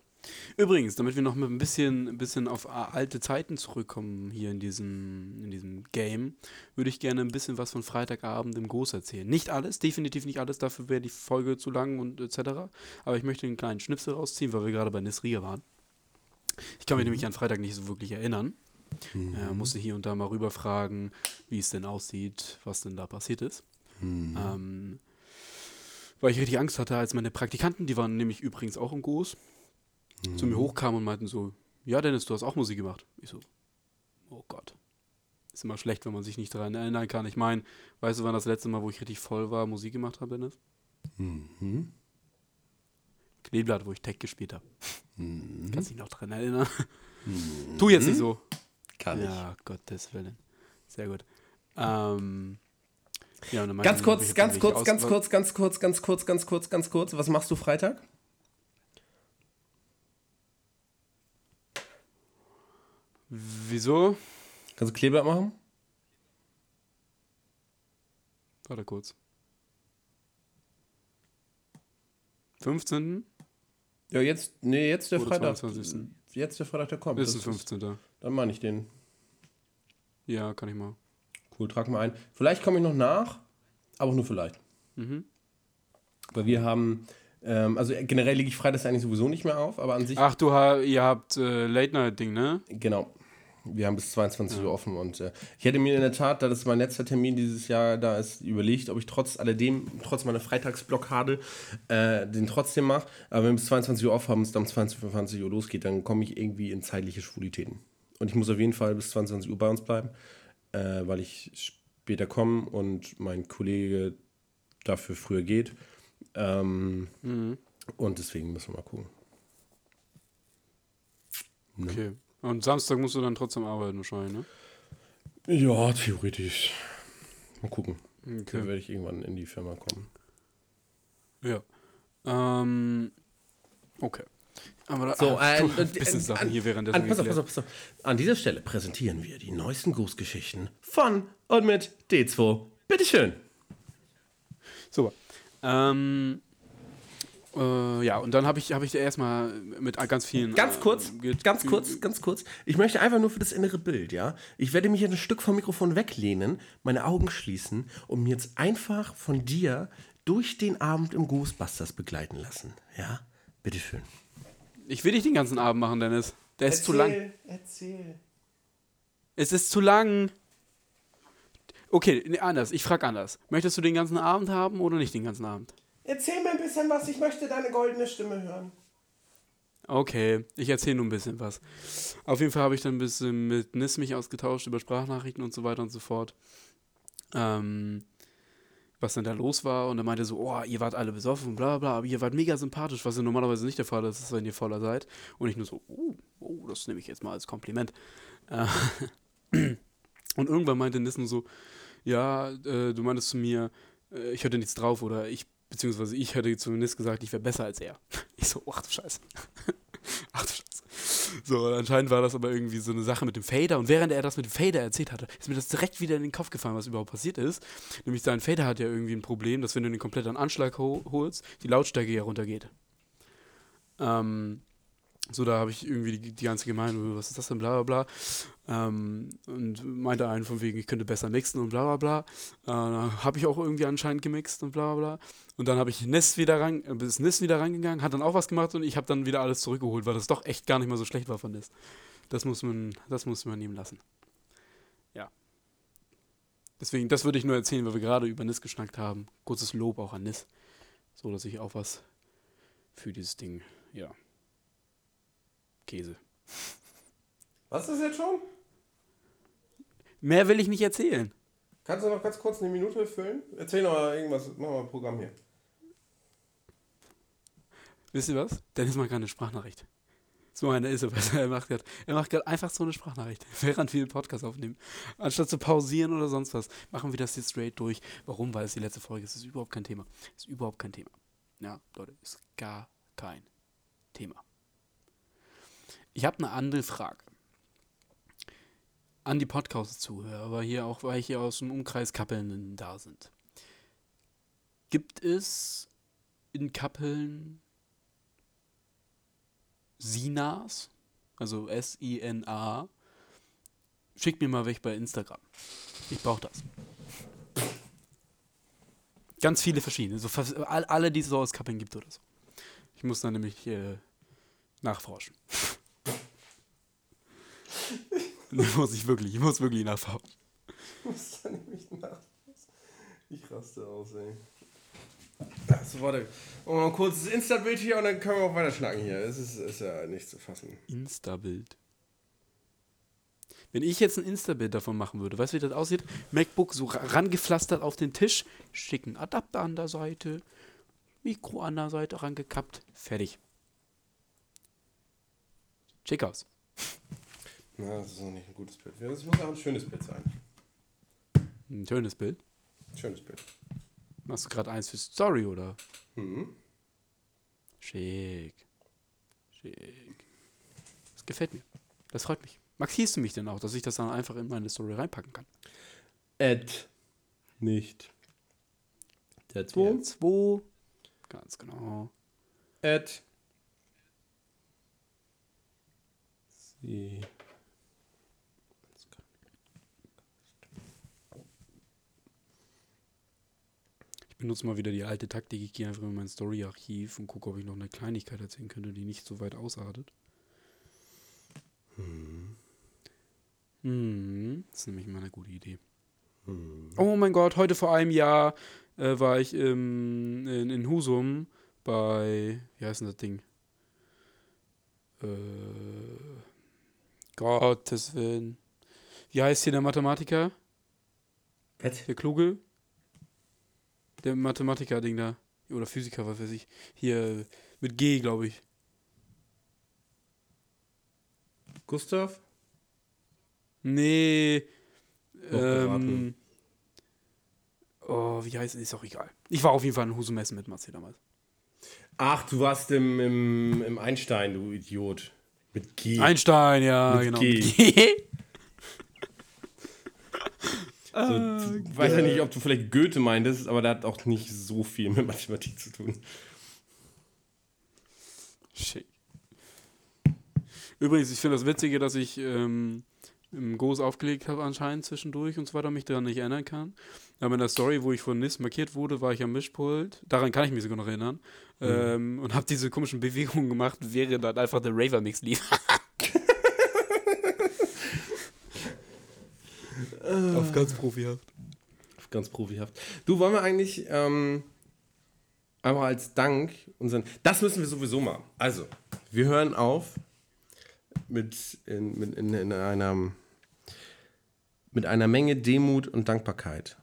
Übrigens, damit wir noch mal ein bisschen, ein bisschen auf alte Zeiten zurückkommen hier in diesem, in diesem Game, würde ich gerne ein bisschen was von Freitagabend im Groß erzählen. Nicht alles, definitiv nicht alles, dafür wäre die Folge zu lang und etc. Aber ich möchte einen kleinen Schnipsel rausziehen, weil wir gerade bei Nisriya waren. Ich kann mich mhm. nämlich an Freitag nicht so wirklich erinnern. Mhm. Äh, musste hier und da mal rüberfragen, wie es denn aussieht, was denn da passiert ist. Mhm. Ähm, weil ich richtig Angst hatte, als meine Praktikanten, die waren nämlich übrigens auch im Groß, mhm. zu mir hochkamen und meinten so, ja Dennis, du hast auch Musik gemacht. Ich so, oh Gott. Ist immer schlecht, wenn man sich nicht daran erinnern kann. Ich meine, weißt du, wann das letzte Mal, wo ich richtig voll war, Musik gemacht habe, Dennis? Mhm. Kleeblatt, wo ich Tech gespielt habe. Mhm. Kannst dich noch dran erinnern? Mhm. Tu jetzt nicht so. Kann ich. Ja, Gottes Willen. Sehr gut. Ähm, ja, ganz kurz, ganz kurz, ganz kurz, ganz kurz, ganz kurz, ganz kurz, ganz kurz. Was machst du Freitag? Wieso? Kannst du Kleeblatt machen? Warte kurz. 15. Ja, jetzt, nee, jetzt der Oder Freitag. 22. Jetzt der Freitag, der kommt. Ist das 15. Ist, dann meine ich den. Ja, kann ich mal. Cool, trag mal ein. Vielleicht komme ich noch nach, aber nur vielleicht. Mhm. Weil wir haben, ähm, also generell lege ich Freitags eigentlich sowieso nicht mehr auf, aber an sich. Ach, du, ihr habt äh, Late-Night-Ding, ne? Genau. Wir haben bis 22 ja. Uhr offen und äh, ich hätte mir in der Tat, da das mein letzter Termin dieses Jahr da ist, überlegt, ob ich trotz alledem, trotz meiner Freitagsblockade, äh, den trotzdem mache. Aber wenn wir bis 22 Uhr offen haben, es dann um 22 Uhr losgeht, dann komme ich irgendwie in zeitliche Schwulitäten. Und ich muss auf jeden Fall bis 22 Uhr bei uns bleiben, äh, weil ich später komme und mein Kollege dafür früher geht. Ähm, mhm. Und deswegen müssen wir mal gucken. Ne? Okay. Und Samstag musst du dann trotzdem arbeiten wahrscheinlich, ne? Ja, theoretisch. Mal gucken. Okay. Dann werde ich irgendwann in die Firma kommen. Ja. Ähm, okay. Aber so, ah, äh, Sachen hier während an, pass auf, pass auf, pass auf. An dieser Stelle präsentieren wir die neuesten Grußgeschichten von und mit D2. Bitteschön. Super. Ähm, äh, ja, und dann habe ich, hab ich erstmal mit ganz vielen. Ganz äh, kurz, äh, ganz kurz, ganz kurz. Ich möchte einfach nur für das innere Bild, ja. Ich werde mich jetzt ein Stück vom Mikrofon weglehnen, meine Augen schließen und mir jetzt einfach von dir durch den Abend im Ghostbusters begleiten lassen. Ja, bitteschön. Ich will dich den ganzen Abend machen, Dennis. Der ist erzähl, zu lang. Erzähl. Es ist zu lang. Okay, anders. Ich frage anders. Möchtest du den ganzen Abend haben oder nicht den ganzen Abend? Erzähl mir ein bisschen was, ich möchte deine goldene Stimme hören. Okay, ich erzähle nur ein bisschen was. Auf jeden Fall habe ich dann ein bisschen mit Nis mich ausgetauscht über Sprachnachrichten und so weiter und so fort. Ähm, was denn da los war. Und er meinte so, oh, ihr wart alle besoffen und bla bla, aber ihr wart mega sympathisch, was ja normalerweise nicht der Fall ist, wenn ihr voller seid. Und ich nur so, oh, oh das nehme ich jetzt mal als Kompliment. Äh, und irgendwann meinte Nis nur so, ja, äh, du meintest zu mir, äh, ich hatte nichts drauf oder ich beziehungsweise ich hätte zumindest gesagt, ich wäre besser als er. Ich so, ach du Scheiße. ach du Scheiße. So, anscheinend war das aber irgendwie so eine Sache mit dem Fader. Und während er das mit dem Fader erzählt hatte, ist mir das direkt wieder in den Kopf gefallen, was überhaupt passiert ist. Nämlich sein Fader hat ja irgendwie ein Problem, dass wenn du den kompletten Anschlag ho holst, die Lautstärke ja runtergeht. Ähm, so, da habe ich irgendwie die, die, ganze Gemeinde, was ist das denn, bla bla bla. Ähm, und meinte einen von wegen, ich könnte besser mixen und bla bla bla. Äh, habe ich auch irgendwie anscheinend gemixt und bla bla. Und dann habe ich Nest wieder ran, äh, bis Nest wieder rangegangen, hat dann auch was gemacht und ich habe dann wieder alles zurückgeholt, weil das doch echt gar nicht mal so schlecht war von Nest. Das muss man, das muss man nehmen lassen. Ja. Deswegen, das würde ich nur erzählen, weil wir gerade über Nis geschnackt haben. Kurzes Lob auch an Nis. So, dass ich auch was für dieses Ding, ja, Käse. Was ist jetzt schon? Mehr will ich nicht erzählen. Kannst du noch ganz kurz eine Minute füllen? Erzähl noch mal irgendwas, mach mal ein Programm hier. Wisst ihr was? Dennis macht gerade eine Sprachnachricht. So eine ist er besser. Er macht gerade macht einfach so eine Sprachnachricht, während wir den Podcast aufnehmen. Anstatt zu pausieren oder sonst was, machen wir das jetzt straight durch. Warum? Weil es die letzte Folge ist. Es ist überhaupt kein Thema. Es ist überhaupt kein Thema. Ja, Leute, ist gar kein Thema. Ich habe eine andere Frage. An die Podcast-Zuhörer, weil hier auch, weil hier aus dem Umkreis Kappeln da sind. Gibt es in Kappeln Sinas? Also S-I-N-A. Schickt mir mal weg bei Instagram. Ich brauche das. Ganz viele verschiedene. So alle, die es so aus Kappeln gibt oder so. Ich muss dann nämlich äh, nachforschen. muss ich wirklich, ich muss wirklich nachfahren. Ich muss da nämlich nach. Ich raste aus, ey. Achso, warte. Und mal kurz das Insta-Bild hier und dann können wir auch weiter schnacken hier. Es ist, ist ja nicht zu fassen. Insta-Bild. Wenn ich jetzt ein Insta-Bild davon machen würde, weißt du, wie das aussieht? MacBook so rangepflastert auf den Tisch, schicken Adapter an der Seite, Mikro an der Seite rangekappt. Fertig. Schick aus. Na, das ist noch nicht ein gutes Bild. Das muss auch ein schönes Bild sein. Ein schönes Bild. Schönes Bild. Machst du gerade eins für Story, oder? Mhm. Schick. Schick. Das gefällt mir. Das freut mich. Markierst du mich denn auch, dass ich das dann einfach in meine Story reinpacken kann? Ed. Nicht. Der 2. 2. Ganz genau. Ed. Sie. Benutze mal wieder die alte Taktik. Ich gehe einfach in mein Story-Archiv und gucke, ob ich noch eine Kleinigkeit erzählen könnte, die nicht so weit ausartet. Hm. Hm, das ist nämlich mal eine gute Idee. Hm. Oh mein Gott, heute vor einem Jahr äh, war ich ähm, in, in Husum bei, wie heißt denn das Ding? Äh, Gottes Willen. Wie heißt hier der Mathematiker? Was? Der Kluge? Der Mathematiker-Ding da. Oder Physiker, was weiß ich. Hier mit G, glaube ich. Gustav? Nee. Ähm, oh, wie heißt es? Ist auch egal. Ich war auf jeden Fall in Husum Essen mit Matze damals. Ach, du warst im, im, im Einstein, du Idiot. Mit G. Einstein, ja, mit genau. G. So, ich weiß ja nicht, ob du vielleicht Goethe meintest, aber der hat auch nicht so viel mit Mathematik zu tun. Schick. Übrigens, ich finde das Witzige, dass ich ähm, im Goes aufgelegt habe anscheinend zwischendurch und so weiter, mich daran nicht erinnern kann. Aber in der Story, wo ich von Nis markiert wurde, war ich am Mischpult. Daran kann ich mich sogar noch erinnern. Mhm. Ähm, und habe diese komischen Bewegungen gemacht, während dann einfach der Raver-Mix lief. Auf ganz profihaft. Auf ganz profihaft. Du, wollen wir eigentlich ähm, einmal als Dank unseren. Das müssen wir sowieso mal. Also, wir hören auf mit, in, mit in, in einer, mit einer Menge Demut und Dankbarkeit.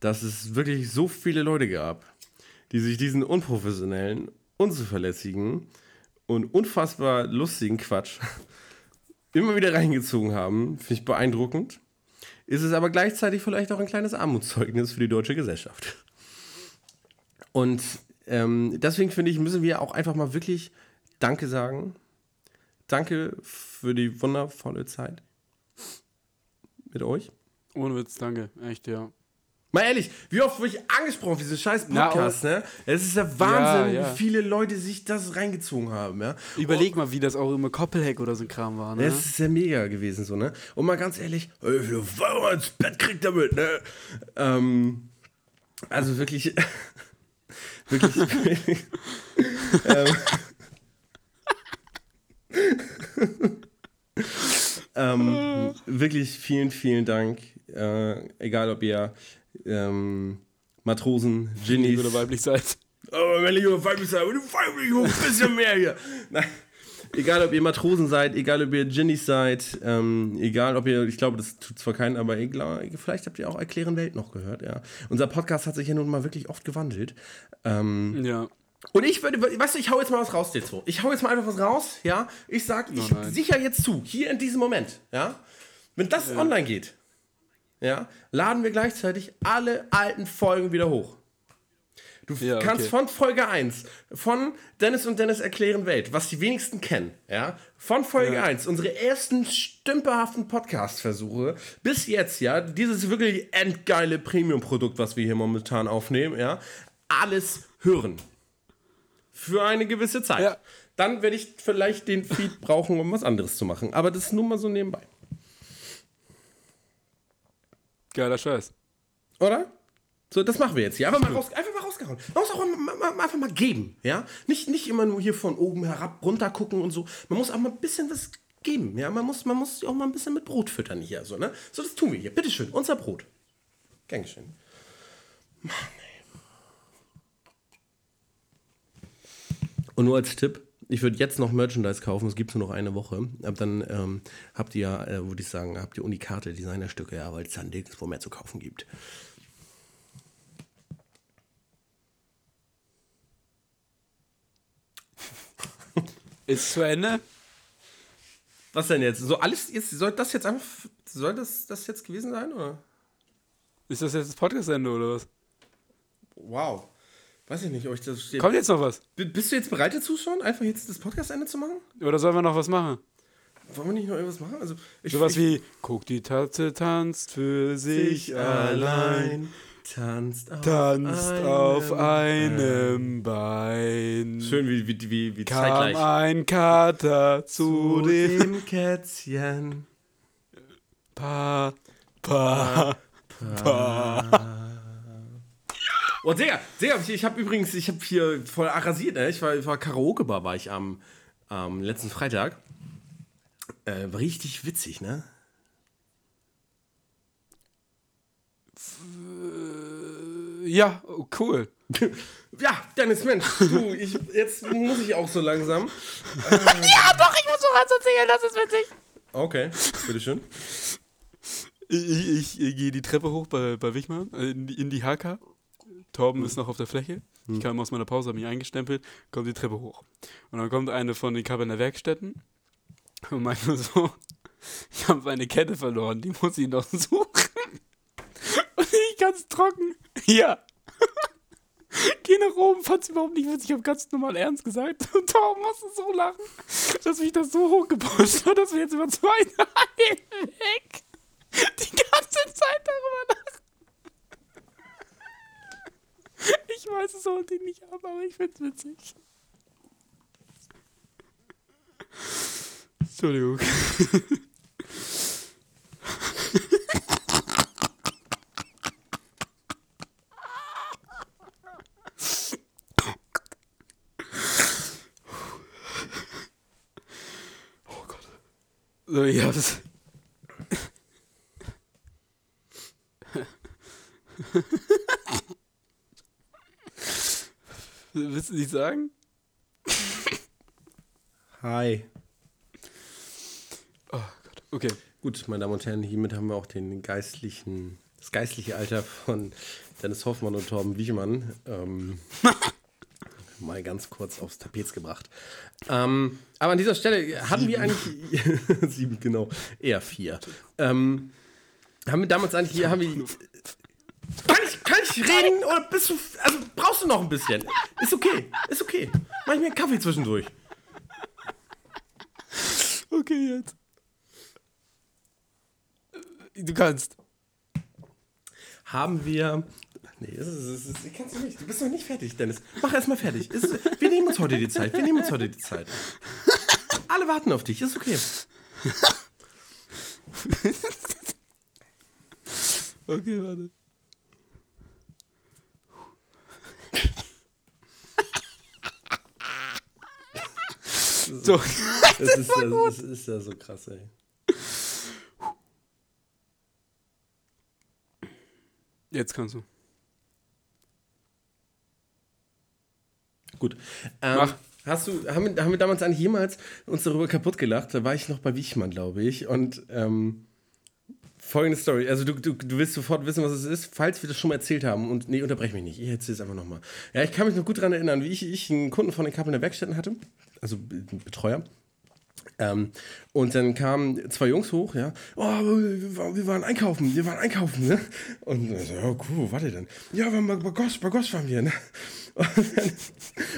Dass es wirklich so viele Leute gab, die sich diesen unprofessionellen, unzuverlässigen und unfassbar lustigen Quatsch immer wieder reingezogen haben. Finde ich beeindruckend. Ist es aber gleichzeitig vielleicht auch ein kleines Armutszeugnis für die deutsche Gesellschaft. Und ähm, deswegen finde ich, müssen wir auch einfach mal wirklich Danke sagen danke für die wundervolle Zeit mit euch. Ohne Witz, danke. Echt, ja. Mal ehrlich, wie oft wurde ich angesprochen für diesen scheiß Podcast, Na, ne? Es ist der Wahnsinn, ja, ja. wie viele Leute sich das reingezogen haben, ja. Überleg oh. mal, wie das auch immer Koppelheck oder so ein Kram war, ne? Es ist ja mega gewesen, so, ne? Und mal ganz ehrlich, wie viele Feuer ins Bett kriegt damit, ne? Ähm, also wirklich, wirklich, ähm, ähm, wirklich vielen, vielen Dank. Äh, egal, ob ihr ähm, Matrosen, Ginnies oder weiblich seid. Oh, wenn ich weiblich seid, weiblich ein bisschen mehr hier. Nein. Egal, ob ihr Matrosen seid, egal, ob ihr Ginnies seid, ähm, egal, ob ihr, ich glaube, das tut zwar keinen, aber egal, vielleicht habt ihr auch Erklären Welt noch gehört, ja. Unser Podcast hat sich ja nun mal wirklich oft gewandelt. Ähm, ja. Und ich würde, weißt du, ich hau jetzt mal was raus, Dezo. Ich hau jetzt mal einfach was raus, ja. Ich sag, ich oh sicher jetzt zu, hier in diesem Moment, ja. Wenn das ja. online geht, ja, laden wir gleichzeitig alle alten Folgen wieder hoch. Du ja, kannst okay. von Folge 1, von Dennis und Dennis erklären Welt, was die wenigsten kennen, ja, von Folge ja. 1, unsere ersten stümperhaften Podcast-Versuche, bis jetzt, ja, dieses wirklich endgeile Premium-Produkt, was wir hier momentan aufnehmen, ja, alles hören. Für eine gewisse Zeit. Ja. Dann werde ich vielleicht den Feed brauchen, um was anderes zu machen. Aber das ist nur mal so nebenbei. Geiler Scheiß. Oder? So, das machen wir jetzt hier. Einfach mal, raus, einfach mal rausgehauen. Man muss auch mal, mal, einfach mal geben, ja? Nicht, nicht immer nur hier von oben herab runter gucken und so. Man muss auch mal ein bisschen was geben, ja? Man muss, man muss auch mal ein bisschen mit Brot füttern hier, so, ne? So, das tun wir hier. Bitteschön, unser Brot. Gern geschehen. Mann, Und nur als Tipp, ich würde jetzt noch Merchandise kaufen, es gibt nur noch eine Woche. Aber dann ähm, habt ihr ja, äh, würde ich sagen, habt ihr Unikarte Designerstücke, ja, weil es dann nirgendwo mehr zu kaufen gibt. Ist zu Ende? Was denn jetzt? So alles jetzt soll das jetzt einfach soll das das jetzt gewesen sein oder? Ist das jetzt das Podcast Ende oder was? Wow. Weiß ich nicht, ob ich das steht. Kommt jetzt noch was? Bist du jetzt bereit dazu schon, einfach jetzt das Podcast-Ende zu machen? Oder sollen wir noch was machen? Wollen wir nicht noch irgendwas machen? Also, ich, Sowas wie, guck, die Tatze tanzt für sich, allein. Tanzt auf, tanzt einem, auf einem Bein. Schön, wie, wie, wie, wie Kam zeitgleich. ein Kater zu, zu dem, dem Kätzchen. Pa, pa, pa. pa. Oh, Digga, Digga, ich, habe übrigens, ich habe hier voll arrasiert, ne? Ich war, ich war Karaoke-Bar, war ich am, am letzten Freitag. Äh, richtig witzig, ne? Ja, oh, cool. ja, Dennis, Mensch, du, ich, jetzt muss ich auch so langsam. Äh, ja, doch, ich muss noch was erzählen, das ist witzig. Okay, bitteschön. Ich, ich, ich gehe die Treppe hoch bei, bei Wichmann, äh, in die, in die HK. Torben ist noch auf der Fläche. Ich hm. kam aus meiner Pause, habe mich eingestempelt, kommt die Treppe hoch. Und dann kommt eine von den Kaberner Werkstätten und meint nur so, ich habe meine Kette verloren, die muss ich noch suchen. Und ich ganz trocken, ja. Geh nach oben, fand's überhaupt nicht witzig, ich habe ganz normal ernst gesagt. Und Torben musste so lachen, dass mich das so hochgepusht hat, dass wir jetzt über zwei Tage weg die ganze Zeit darüber lachen. Ich weiß, es ich nicht haben, aber ich find's witzig. Entschuldigung. Oh Gott. So, ich hab's. Willst du nicht sagen? Hi. Oh Gott. Okay. Gut, meine Damen und Herren, hiermit haben wir auch den geistlichen, das geistliche Alter von Dennis Hoffmann und Torben Wiechmann ähm, mal ganz kurz aufs Tapet gebracht. Ähm, aber an dieser Stelle hatten wir eigentlich sieben, genau, eher vier. Ähm, haben wir damals eigentlich, haben wir kann ich, kann ich reden oder bist du. Also brauchst du noch ein bisschen? Ist okay, ist okay. Mach ich mir einen Kaffee zwischendurch. Okay, jetzt. Du kannst. Haben wir. Nee, das ist, das ist, kannst du nicht. Du bist noch nicht fertig, Dennis. Mach erstmal fertig. Ist, wir nehmen uns heute die Zeit. Wir nehmen uns heute die Zeit. Alle warten auf dich. Ist okay. okay, warte. So. Das, ist, ja, das ist ja so krass, ey. Jetzt kannst du. Gut. Ähm, Mach. Hast du, haben wir, haben wir damals eigentlich jemals uns darüber kaputt gelacht? Da war ich noch bei Wichmann, glaube ich. Und ähm, folgende Story. Also du, du, du willst sofort wissen, was es ist, falls wir das schon mal erzählt haben. Und nee, unterbrech mich nicht. Ich erzähle es einfach nochmal. Ja, ich kann mich noch gut daran erinnern, wie ich, ich einen Kunden von den Kappeln der Werkstätten hatte also Betreuer. Ähm, und dann kamen zwei Jungs hoch, ja. Oh, wir, waren einkaufen, wir waren einkaufen, ne? Und so, ja, cool, warte denn? Ja, wir waren bei Goss, bei Goss waren wir, ne? Und, dann,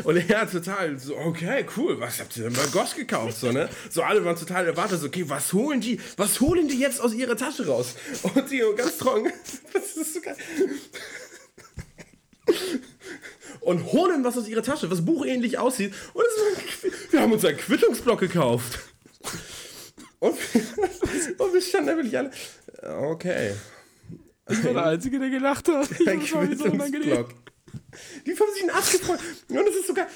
und er total so, okay, cool, was habt ihr denn bei Goss gekauft, so, ne? So, alle waren total erwartet, so, okay, was holen die, was holen die jetzt aus ihrer Tasche raus? Und die ganz trocken, das ist so geil und holen was aus ihrer Tasche, was buchähnlich aussieht. Und wir haben uns einen Quittungsblock gekauft. Und, und wir standen wirklich alle. Okay. Ich war der Einzige, der gelacht hat. Ich ein Quittungsblock. Die haben sich einen Arsch gefreut. Und es ist sogar.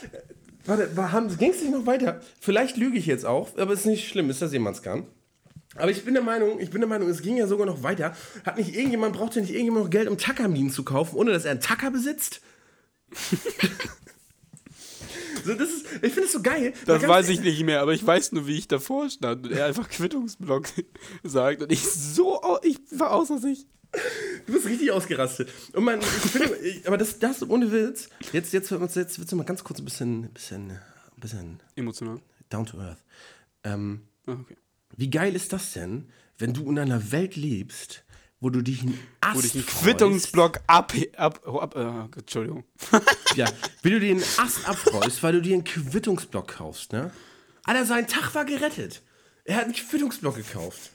Warte, ging es nicht noch weiter? Vielleicht lüge ich jetzt auch, aber es ist nicht schlimm, ist das jemand kann. Aber ich bin der Meinung, ich bin der Meinung, es ging ja sogar noch weiter. Hat nicht irgendjemand, braucht ja nicht irgendjemand noch Geld, um Tackerminen zu kaufen, ohne dass er einen Tacker besitzt? so, das ist, ich finde es so geil. Das weiß ich nicht mehr, aber ich weiß nur, wie ich davor stand und er einfach Quittungsblock sagt und ich so, ich war außer sich. Du bist richtig ausgerastet. Und man, ich finde, aber das, das ohne Witz, jetzt, jetzt, jetzt, jetzt wird es mal ganz kurz ein bisschen, bisschen, bisschen emotional. down to earth. Ähm, Ah, okay. wie geil ist das denn, wenn du in einer Welt lebst, wo du dich einen Ast Wo dich einen? Quittungsblock ab, ab, ab äh, Entschuldigung. Ja, wie du dir einen Ast abfreust, weil du dir einen Quittungsblock kaufst, ne? Alter, sein Tag war gerettet. Er hat einen Quittungsblock gekauft.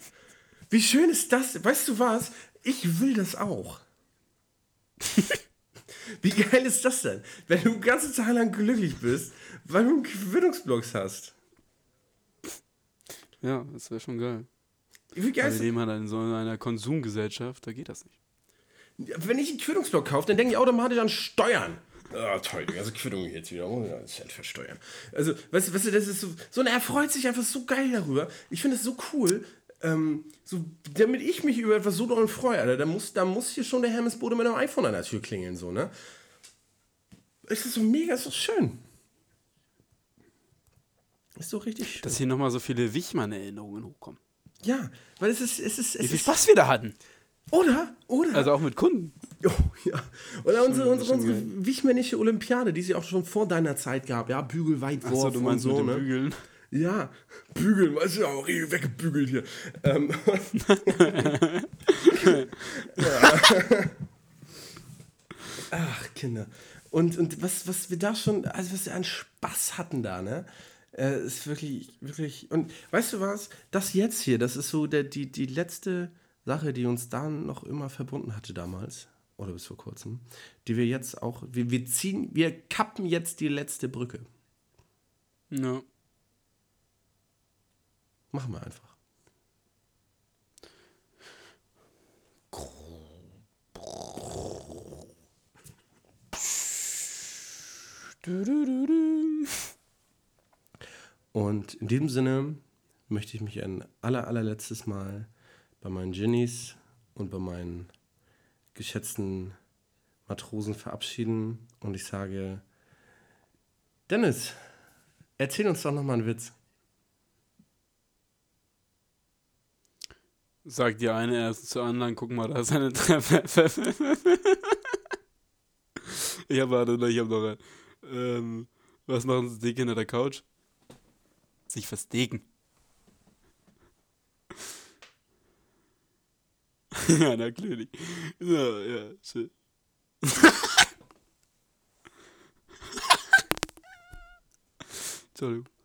Wie schön ist das? Weißt du was? Ich will das auch. Wie geil ist das denn? Wenn du den ganzen Tag lang glücklich bist, weil du einen Quittungsblock hast. Ja, das wäre schon geil. Wie geil Wir ist leben halt in so einer Konsumgesellschaft, da geht das nicht. Wenn ich einen Quittungsblock kaufe, dann denke ich automatisch an Steuern. Ah, toll, die ganze Quittung jetzt wieder. Oh, ja, Cent versteuern. Also, weißt du, weißt du, das ist so, so, er freut sich einfach so geil darüber. Ich finde es so cool, ähm, so, damit ich mich über etwas so doll freue, Alter, da muss, da muss hier schon der Hermes Bode mit einem iPhone an der Tür klingeln, so, ne? Ist so mega, ist so schön. Ist so richtig schön. Dass hier nochmal so viele Wichmann-Erinnerungen hochkommen. Ja, weil es ist, es ist, Wie es viel ist, Spaß wir da hatten. oder, oder? Also auch mit Kunden. Oh, ja. Oder unsere, unsere, unsere wichmännische Olympiade, die es ja auch schon vor deiner Zeit gab. Ja, Bügelweitwurf Achso, du meinst und so, mit ne? Bügeln. Ja, bügeln, weißt du, auch weggebügelt hier. Ähm. Ach, Kinder. Und, und was, was wir da schon, also was wir an Spaß hatten da, ne? Äh, ist wirklich, wirklich. Und weißt du was? Das jetzt hier, das ist so der, die, die letzte Sache, die uns da noch immer verbunden hatte damals. Oder bis vor kurzem. Die wir jetzt auch. Wir, wir ziehen, wir kappen jetzt die letzte Brücke. Ja. Machen wir einfach. Du, du, du, du. Und in diesem Sinne möchte ich mich ein aller, allerletztes Mal bei meinen Ginnies und bei meinen geschätzten Matrosen verabschieden. Und ich sage, Dennis, erzähl uns doch nochmal einen Witz. Sagt die eine erst zur anderen, guck mal, da ist eine Treppe. ich habe warte, ich habe noch ein. Ähm, was machen sie dick hinter der Couch? Sich versteken. ja, natürlich. Ja, ja, schön. Entschuldigung.